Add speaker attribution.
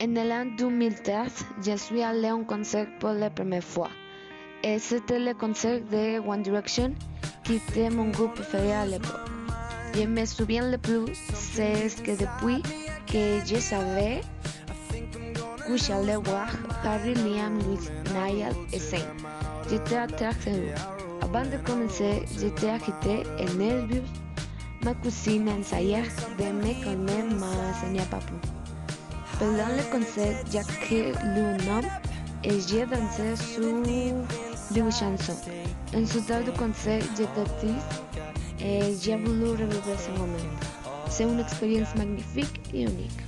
Speaker 1: En l'an 2013, je suis allé un concert pour la première fois. Et c'était le concert de One Direction, qui était mon groupe préféré à l'époque. Je me souviens le plus, c'est que depuis que je savais que j'allais voir Harry, Liam, Louis, Niall et heureux. Avant de commencer, j'étais agité. Ma cousine ensayait de me calmer. Pendant le concert, j'ai créé le nom et j'ai dansé sur les chansons. En temps de concert, j'étais triste et j'ai voulu revivre ce moment. C'est une expérience magnifique et unique.